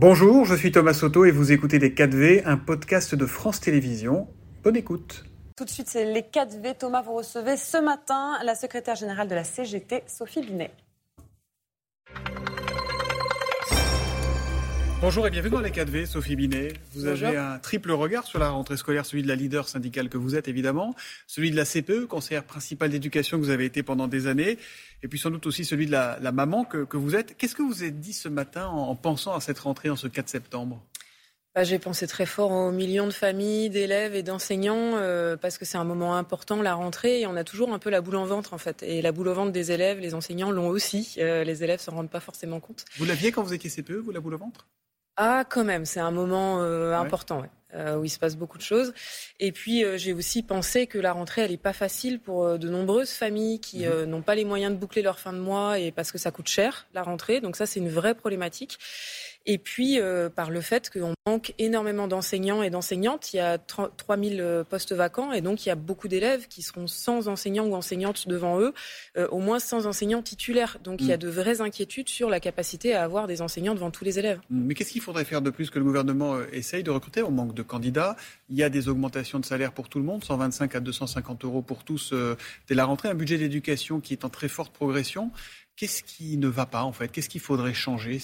Bonjour, je suis Thomas Soto et vous écoutez Les 4V, un podcast de France Télévisions. Bonne écoute. Tout de suite, c'est Les 4V. Thomas, vous recevez ce matin la secrétaire générale de la CGT, Sophie Binet. Bonjour et bienvenue dans les 4V, Sophie Binet. Vous avez un triple regard sur la rentrée scolaire, celui de la leader syndicale que vous êtes évidemment, celui de la CPE, conseillère principale d'éducation que vous avez été pendant des années, et puis sans doute aussi celui de la, maman que, vous êtes. Qu'est-ce que vous êtes dit ce matin en, pensant à cette rentrée en ce 4 septembre? Bah, J'ai pensé très fort aux millions de familles, d'élèves et d'enseignants, euh, parce que c'est un moment important, la rentrée, et on a toujours un peu la boule en ventre en fait. Et la boule au ventre des élèves, les enseignants l'ont aussi. Euh, les élèves s'en rendent pas forcément compte. Vous l'aviez quand vous étiez CPE, vous, la boule au ventre? Ah, quand même, c'est un moment euh, important. Euh, où il se passe beaucoup de choses. Et puis euh, j'ai aussi pensé que la rentrée elle est pas facile pour de nombreuses familles qui mhm. n'ont pas les moyens de boucler leur fin de mois et parce que ça coûte cher la rentrée. Donc ça c'est une vraie problématique. Et puis, euh, par le fait qu'on manque énormément d'enseignants et d'enseignantes, il y a 3000 euh, postes vacants et donc il y a beaucoup d'élèves qui seront sans enseignants ou enseignantes devant eux, euh, au moins sans enseignants titulaires. Donc il y a mm. de vraies inquiétudes sur la capacité à avoir des enseignants devant tous les élèves. Mais qu'est-ce qu'il faudrait faire de plus que le gouvernement essaye de recruter? On manque de candidats. Il y a des augmentations de salaire pour tout le monde, 125 à 250 euros pour tous dès la rentrée, un budget d'éducation qui est en très forte progression. Qu'est-ce qui ne va pas en fait? Qu'est-ce qu'il faudrait changer?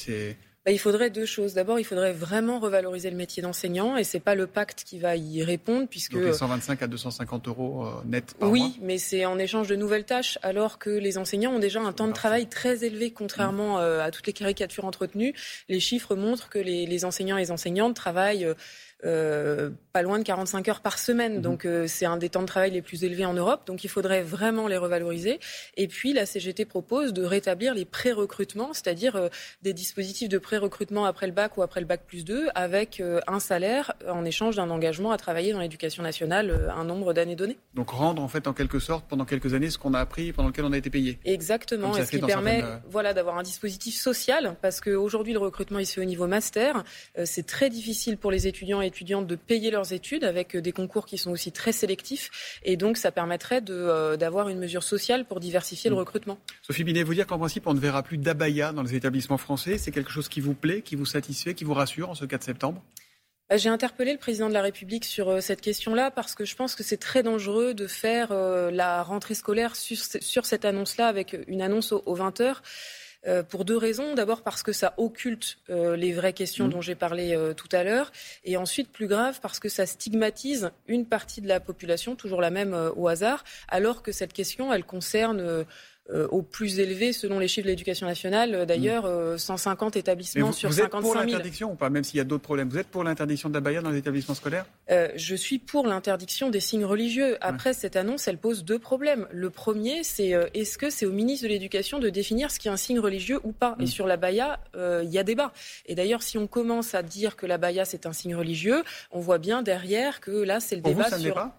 Bah, il faudrait deux choses. D'abord, il faudrait vraiment revaloriser le métier d'enseignant, et c'est pas le pacte qui va y répondre, puisque Donc 125 à 250 euros euh, net par oui, mois. Oui, mais c'est en échange de nouvelles tâches, alors que les enseignants ont déjà un temps de travail très élevé, contrairement euh, à toutes les caricatures entretenues. Les chiffres montrent que les, les enseignants et les enseignantes travaillent euh, pas loin de 45 heures par semaine. Mhm. Donc euh, c'est un des temps de travail les plus élevés en Europe. Donc il faudrait vraiment les revaloriser. Et puis la CGT propose de rétablir les pré-recrutements, c'est-à-dire euh, des dispositifs de pré-recrutement après le bac ou après le bac plus 2 avec un salaire en échange d'un engagement à travailler dans l'éducation nationale un nombre d'années données. Donc rendre en fait en quelque sorte pendant quelques années ce qu'on a appris pendant lequel on a été payé. Exactement. Et ce qui permet voilà d'avoir un dispositif social parce qu'aujourd'hui le recrutement il se fait au niveau master. c'est très difficile pour les étudiants et étudiantes de payer leurs études avec des concours qui sont aussi très sélectifs. Et donc, ça permettrait euh, d'avoir une mesure sociale pour diversifier le mm. recrutement. Sophie Binet, vous dire qu'en principe, on ne verra plus d'abaya dans les établissements français. C'est quelque chose qui vous plaît, qui vous satisfait, qui vous rassure en ce 4 septembre? Bah, j'ai interpellé le président de la République sur euh, cette question-là parce que je pense que c'est très dangereux de faire euh, la rentrée scolaire sur, sur cette annonce-là avec une annonce aux 20 heures. Euh, pour deux raisons. D'abord parce que ça occulte euh, les vraies questions mmh. dont j'ai parlé euh, tout à l'heure. Et ensuite, plus grave, parce que ça stigmatise une partie de la population, toujours la même au hasard, alors que cette question, elle concerne euh, au plus élevé selon les chiffres de l'éducation nationale. Euh, d'ailleurs, 150 euh, établissements sur 55 000. Vous êtes pour l'interdiction ou pas, même s'il y a d'autres problèmes? Vous êtes pour l'interdiction de la dans les établissements scolaires? Je suis pour l'interdiction des signes religieux. Après, cette annonce, elle pose deux problèmes. Le premier, c'est est-ce que c'est au ministre de l'Éducation de définir ce qui est un signe religieux ou pas? Et mm. sur la baya, il y a débat. Et d'ailleurs, si on commence à dire que la baya, c'est un signe religieux, on voit bien derrière que là, c'est le débat sur...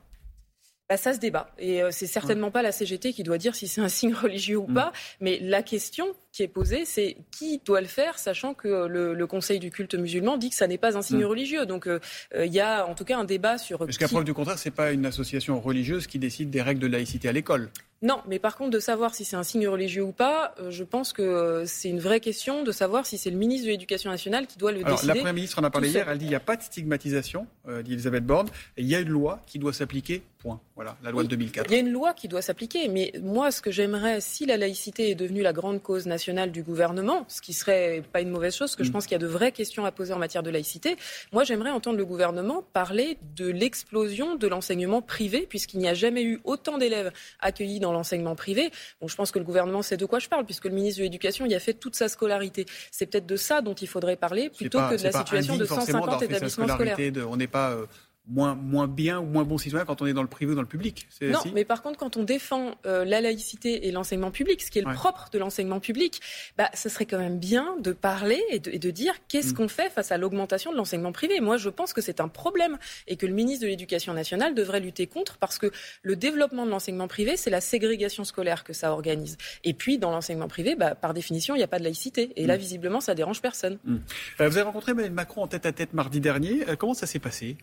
Bah, ça se débat. Et euh, c'est certainement pas la CGT qui doit dire si c'est un signe religieux ou mm. pas. Mais la question qui est posée, c'est qui doit le faire, sachant que le, Conseil du culte musulman dit que ça n'est pas un signe mm. religieux. Donc euh, euh, il y a en tout cas un débat sur. Jusqu'à preuve du contraire, c'est pas une association religieuse qui décide des règles de laïcité à l'école? Non, mais par contre, de savoir si c'est un signe religieux ou pas, euh, je pense que c'est une vraie question de savoir si c'est le ministre de l'Éducation nationale qui doit le Alors, décider. La Première ministre en a parlé hier, elle dit qu'il n'y a pas de stigmatisation, euh, dit Elisabeth Borne, il y a une loi qui doit s'appliquer, point. Voilà, la loi de 2004. Il y a une loi qui doit s'appliquer, mais moi, ce que j'aimerais, si la laïcité est devenue la grande cause nationale du gouvernement, ce qui serait pas une mauvaise chose, parce que je mm. pense qu'il y a de vraies questions à poser en matière de laïcité, moi, j'aimerais entendre le gouvernement parler de l'explosion de l'enseignement privé, puisqu'il n'y a jamais eu autant d'élèves accueillis dans l'enseignement privé Bon, je pense que le gouvernement sait de quoi je parle, puisque le ministre de l'Éducation y a fait toute sa scolarité. C'est peut-être de ça dont il faudrait parler, plutôt que de la situation de 150 établissements scolaires. on n'est pas euh, moins, moins bien ou moins bon citoyen quand on est dans le privé ou dans le public. Non, mais par contre, quand on défend euh, la laïcité et l'enseignement public, ce qui est le propre de l'enseignement public, bah, ce serait quand même bien de parler et de, dire qu'est-ce mm. qu'on fait face à l'augmentation de l'enseignement privé. Moi, je pense que c'est un problème et que le ministre de l'Éducation nationale devrait lutter contre parce que le développement de l'enseignement privé, c'est la ségrégation scolaire que ça organise. Et puis, dans l'enseignement privé, bah, par définition, il n'y a pas de laïcité. Et là, mm. visiblement, ça dérange personne. Mm. Euh, vous avez rencontré Emmanuel Macron en tête à tête mardi dernier. Euh, comment ça s'est passé?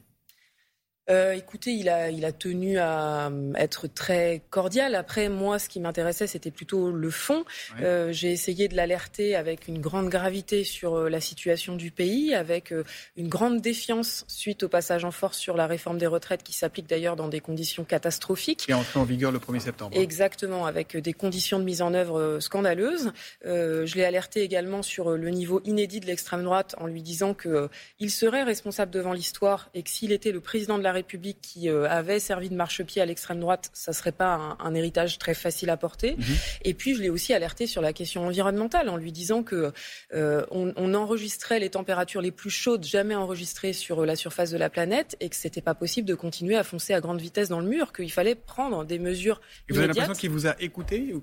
Euh, écoutez, il a, il a tenu à euh, être très cordial. Après, moi, ce qui m'intéressait, c'était plutôt le fond. Euh, j'ai essayé de l'alerter avec une grande gravité sur la situation du pays, avec une grande défiance suite au passage en force sur la réforme des retraites, qui s'applique d'ailleurs dans des conditions catastrophiques. Qui est entré en vigueur le 1er septembre. Exactement, avec des conditions de mise en œuvre scandaleuses. je l'ai alerté également sur le niveau inédit de l'extrême droite en lui disant qu'il serait responsable devant l'histoire et que s'il était le président de la République qui euh, avait servi de marchepied à l'extrême droite, ça ne serait pas un, héritage très facile à porter. Mhm. Et puis, je l'ai aussi alerté sur la question environnementale en lui disant que euh, on, enregistrait les températures les plus chaudes jamais enregistrées sur la surface de la planète et que c'était pas possible de continuer à foncer à grande vitesse dans le mur, qu'il fallait prendre des mesures. Et vous avez l'impression qu'il vous a écouté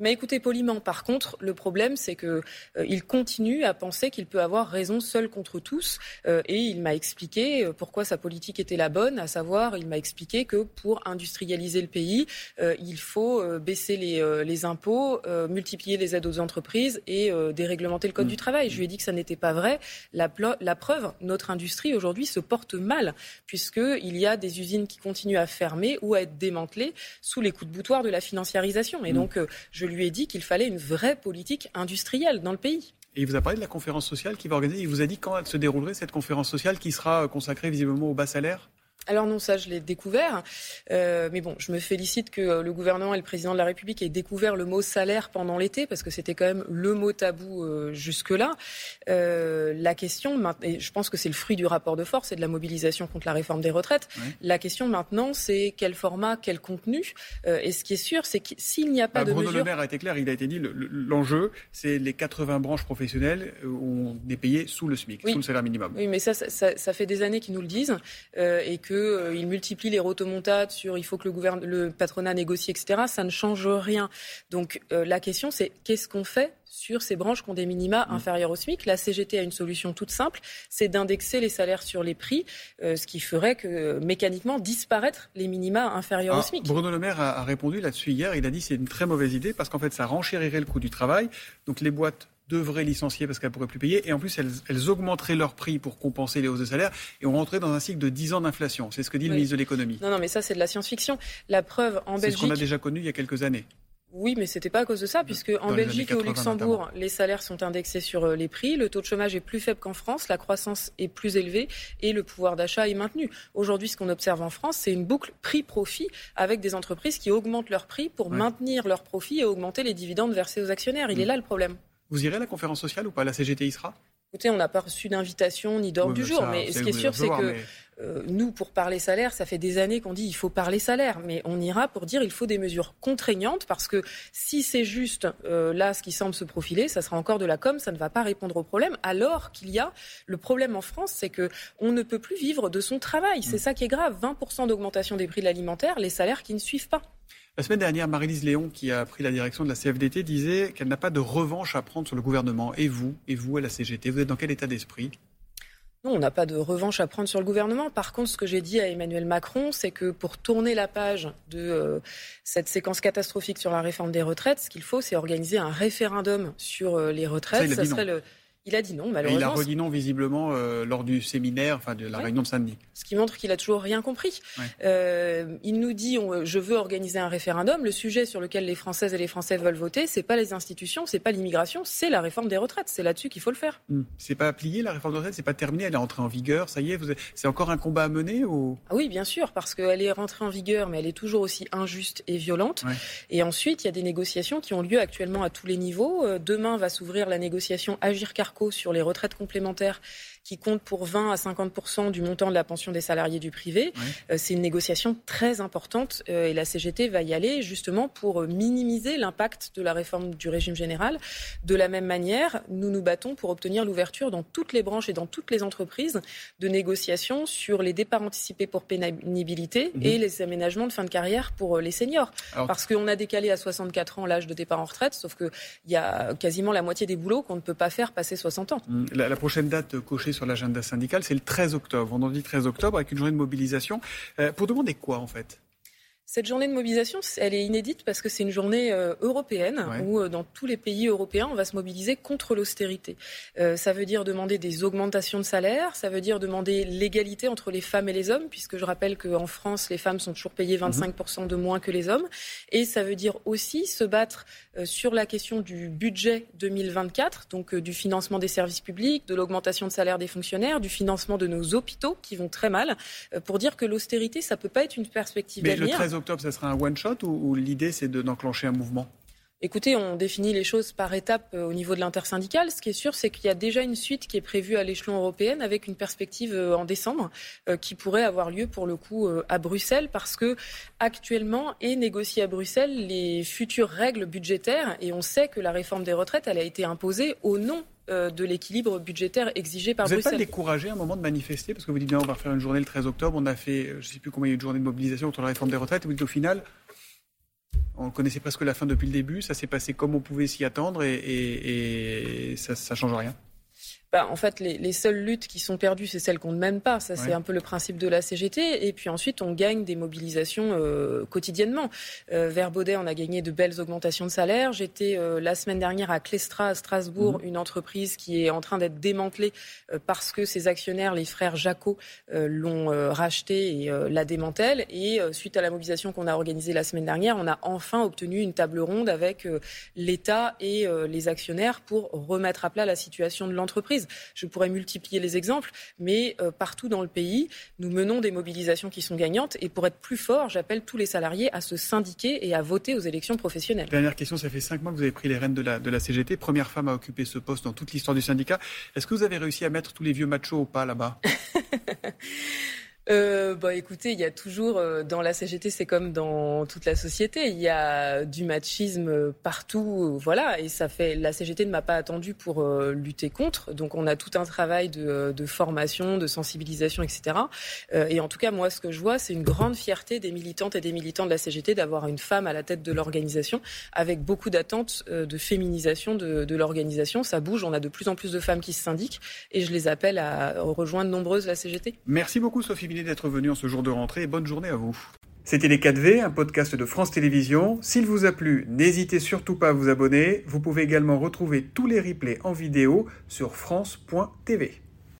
mais écoutez poliment, par contre, le problème, c'est qu'il euh, continue à penser qu'il peut avoir raison seul contre tous. Euh, et il m'a expliqué euh, pourquoi sa politique était la bonne, à savoir, il m'a expliqué que pour industrialiser le pays, il faut baisser les, les impôts, multiplier les aides aux entreprises et déréglementer le code du travail. Je lui ai dit que ça n'était pas vrai. La, la preuve, notre industrie aujourd'hui se porte mal, puisqu'il y a des usines qui continuent à fermer ou à être démantelées sous les coups de boutoir de la financiarisation. Et mm. donc, je lui ai dit qu'il fallait une vraie politique industrielle dans le pays. Et il vous a parlé de la conférence sociale qui va organiser. Il vous a dit quand elle se déroulerait, cette conférence sociale qui sera consacrée visiblement au bas salaire alors non, ça je l'ai découvert. Euh, mais bon, je me félicite que euh, le gouvernement et le président de la République aient découvert le mot salaire pendant l'été, parce que c'était quand même le mot tabou euh, jusque-là. la question, et je pense que c'est le fruit du rapport de force et de la mobilisation contre la réforme des retraites. La question maintenant, c'est quel format, quel contenu. et ce qui est sûr, c'est que s'il n'y a pas bah, de Bruno Le Maire a été clair, il a été dit, l'enjeu, c'est les 80 branches professionnelles ont des payés sous le SMIC, sous le salaire minimum. Oui, mais ça, ça, ça fait des années qu'ils nous le disent et que qu'il euh, multiplie les rotomontades sur il faut que le, le patronat négocie, etc., ça ne change rien. Donc euh, la question, c'est qu'est-ce qu'on fait sur ces branches qui ont des minima mmh. inférieurs au SMIC? La CGT a une solution toute simple, c'est d'indexer les salaires sur les prix, euh, ce qui ferait que mécaniquement disparaître les minima inférieurs au SMIC. Bruno Le Maire a, a répondu là-dessus hier. Il a dit c'est une très mauvaise idée parce qu'en fait ça renchérirait le coût du travail. Donc les boîtes devraient licencier parce qu'elles pourraient plus payer. Et en plus, elles, augmenteraient leur prix pour compenser les hausses de salaire. Et on rentrait dans un cycle de 10 ans d'inflation. C'est ce que dit le ministre de l'économie. Non, non, mais ça, c'est de la science-fiction. La preuve en Belgique. C'est ce qu'on a déjà connu il y a quelques années. Oui, mais c'était pas à cause de ça, puisque en Belgique et au Luxembourg, les salaires sont indexés sur euh, les prix, le taux de chômage est plus faible qu'en France, la croissance est plus élevée et le pouvoir d'achat est maintenu. Aujourd'hui, ce qu'on observe en France, c'est une boucle prix-profit avec des entreprises qui augmentent leurs prix pour maintenir leurs profits et augmenter les dividendes versés aux actionnaires. Il mm. est là le problème. Vous irez à la conférence sociale ou pas? La CGT y sera? Écoutez, on n'a pas reçu d'invitation ni d'ordre du jour, mais ce qui est sûr, c'est que euh, nous, pour parler salaire, ça fait des années qu'on dit il faut parler salaire, mais on ira pour dire il faut des mesures contraignantes, parce que si c'est juste euh, là ce qui semble se profiler, ça sera encore de la com, ça ne va pas répondre au problème, alors qu'il y a le problème en France, c'est que on ne peut plus vivre de son travail. C'est mm. ça qui est grave. 20% d'augmentation des prix de l'alimentaire, les salaires qui ne suivent pas. La semaine dernière, Marie-Lise Léon, qui a pris la direction de la CFDT, disait qu'elle n'a pas de revanche à prendre sur le gouvernement. Et vous, et vous à la CGT, vous êtes dans quel état d'esprit? Non, on n'a pas de revanche à prendre sur le gouvernement. Par contre, ce que j'ai dit à Emmanuel Macron, c'est que pour tourner la page de euh, cette séquence catastrophique sur la réforme des retraites, ce qu'il faut, c'est organiser un référendum sur euh, les retraites. Ça, serait le il a dit non, malheureusement. il a redit non visiblement euh, lors du séminaire, enfin de la réunion de samedi. Ce qui montre qu'il a toujours rien compris. Euh, il nous dit je veux organiser un référendum. Le sujet sur lequel les Françaises et les Français veulent voter, c'est pas les institutions, c'est pas l'immigration, c'est la réforme des retraites. C'est là-dessus qu'il faut le faire. Hmm. C'est pas plié la réforme des retraites, c'est pas terminé, elle est entrée en vigueur. Ça y est, c'est encore un combat à mener ou? Ah Oui, bien sûr, parce qu'elle est rentrée en vigueur, mais elle est toujours aussi injuste et violente. Et ensuite, il y a des négociations qui ont lieu actuellement à tous les niveaux. Euh, demain va s'ouvrir la négociation Agir Sur les retraites complémentaires qui compte pour 20 à 50 du montant de la pension des salariés du privé. Euh, c'est une négociation très importante euh, et la CGT va y aller justement pour minimiser l'impact de la réforme du régime général. De la même manière, nous nous battons pour obtenir l'ouverture dans toutes les branches et dans toutes les entreprises de négociations sur les départs anticipés pour pénibilité mhm. et les aménagements de fin de carrière pour euh, les seniors. Parce qu'on a décalé à 64 ans l'âge de départ en retraite, sauf qu'il y a quasiment la moitié des boulots qu'on ne peut pas faire passer 60 ans. La, la prochaine date cochée sur l'agenda syndical, c'est le 13 octobre. On en dit 13 octobre avec une journée de mobilisation. Euh, pour demander quoi en fait? Cette journée de mobilisation, elle est inédite parce que c'est une journée euh, européenne où, euh, dans tous les pays européens, on va se mobiliser contre l'austérité. Euh, ça veut dire demander des augmentations de salaire, ça veut dire demander l'égalité entre les femmes et les hommes, puisque je rappelle qu'en France, les femmes sont toujours payées 25% de moins que les hommes. Et ça veut dire aussi se battre sur la question du budget 2024, donc du financement des services publics, de l'augmentation de salaire des fonctionnaires, du financement de nos hôpitaux qui vont très mal, pour dire que l'austérité, ça peut pas être une perspective d'avenir octobre, ça sera un one-shot ou, l'idée, c'est d'enclencher un mouvement? Écoutez, on définit les choses par étapes euh, au niveau de l'intersyndicale. Ce qui est sûr, c'est qu'il y a déjà une suite qui est prévue à l'échelon européen avec une perspective euh, en décembre euh, qui pourrait avoir lieu pour le coup à Bruxelles parce que actuellement est négocié à Bruxelles les futures règles budgétaires et on sait que la réforme des retraites, elle a été imposée au nom de l'équilibre budgétaire exigé par Bruxelles. Vous n'êtes pas découragé à un moment de manifester Parce que vous dites bien, on va faire une journée le 13 octobre, on a fait, je ne sais plus combien il y a eu de journées de mobilisation contre la réforme des retraites, et vous dites au final, on connaissait presque la fin depuis le début, ça s'est passé comme on pouvait s'y attendre, et, ça ne change rien bah, en fait, les, seules luttes qui sont perdues, c'est celles qu'on ne mène pas. Ça, c'est un peu le principe de la CGT. Et puis ensuite, on gagne des mobilisations euh, quotidiennement. Euh, vers Baudet, on a gagné de belles augmentations de salaire. J'étais euh, la semaine dernière à Clestra, à Strasbourg, mhm. une entreprise qui est en train d'être démantelée parce que ses actionnaires, les frères Jacot, l'ont rachetée et la démantèlent. Et suite à la mobilisation qu'on a organisée la semaine dernière, on a enfin obtenu une table ronde avec l'État et les actionnaires pour remettre à plat la situation de l'entreprise. Je pourrais multiplier les exemples, mais euh, partout dans le pays, nous menons des mobilisations qui sont gagnantes. Et pour être plus fort, j'appelle tous les salariés à se syndiquer et à voter aux élections professionnelles. Dernière question, ça fait cinq mois que vous avez pris les rênes de la, de la CGT, première femme à occuper ce poste dans toute l'histoire du syndicat. Est-ce que vous avez réussi à mettre tous les vieux machos au pas là-bas? euh, bah, écoutez, il y a toujours euh, dans la CGT, c'est comme dans toute la société, il y a du machisme partout, voilà. Et ça fait la CGT ne m'a pas attendu pour euh, lutter contre, donc on a tout un travail de, formation, de sensibilisation, etc. Euh, et en tout cas, moi, ce que je vois, c'est une grande fierté des militantes et des militants de la CGT d'avoir une femme à la tête de l'organisation, avec beaucoup d'attentes de féminisation de, de l'organisation. Ça bouge, on a de plus en plus de femmes qui se syndiquent, et je les appelle à rejoindre nombreuses la CGT. Merci beaucoup, Sophie d'être venu en ce jour de rentrée et bonne journée à vous. C'était Les 4V, un podcast de France Télévisions. S'il vous a plu, n'hésitez surtout pas à vous abonner. Vous pouvez également retrouver tous les replays en vidéo sur France.tv.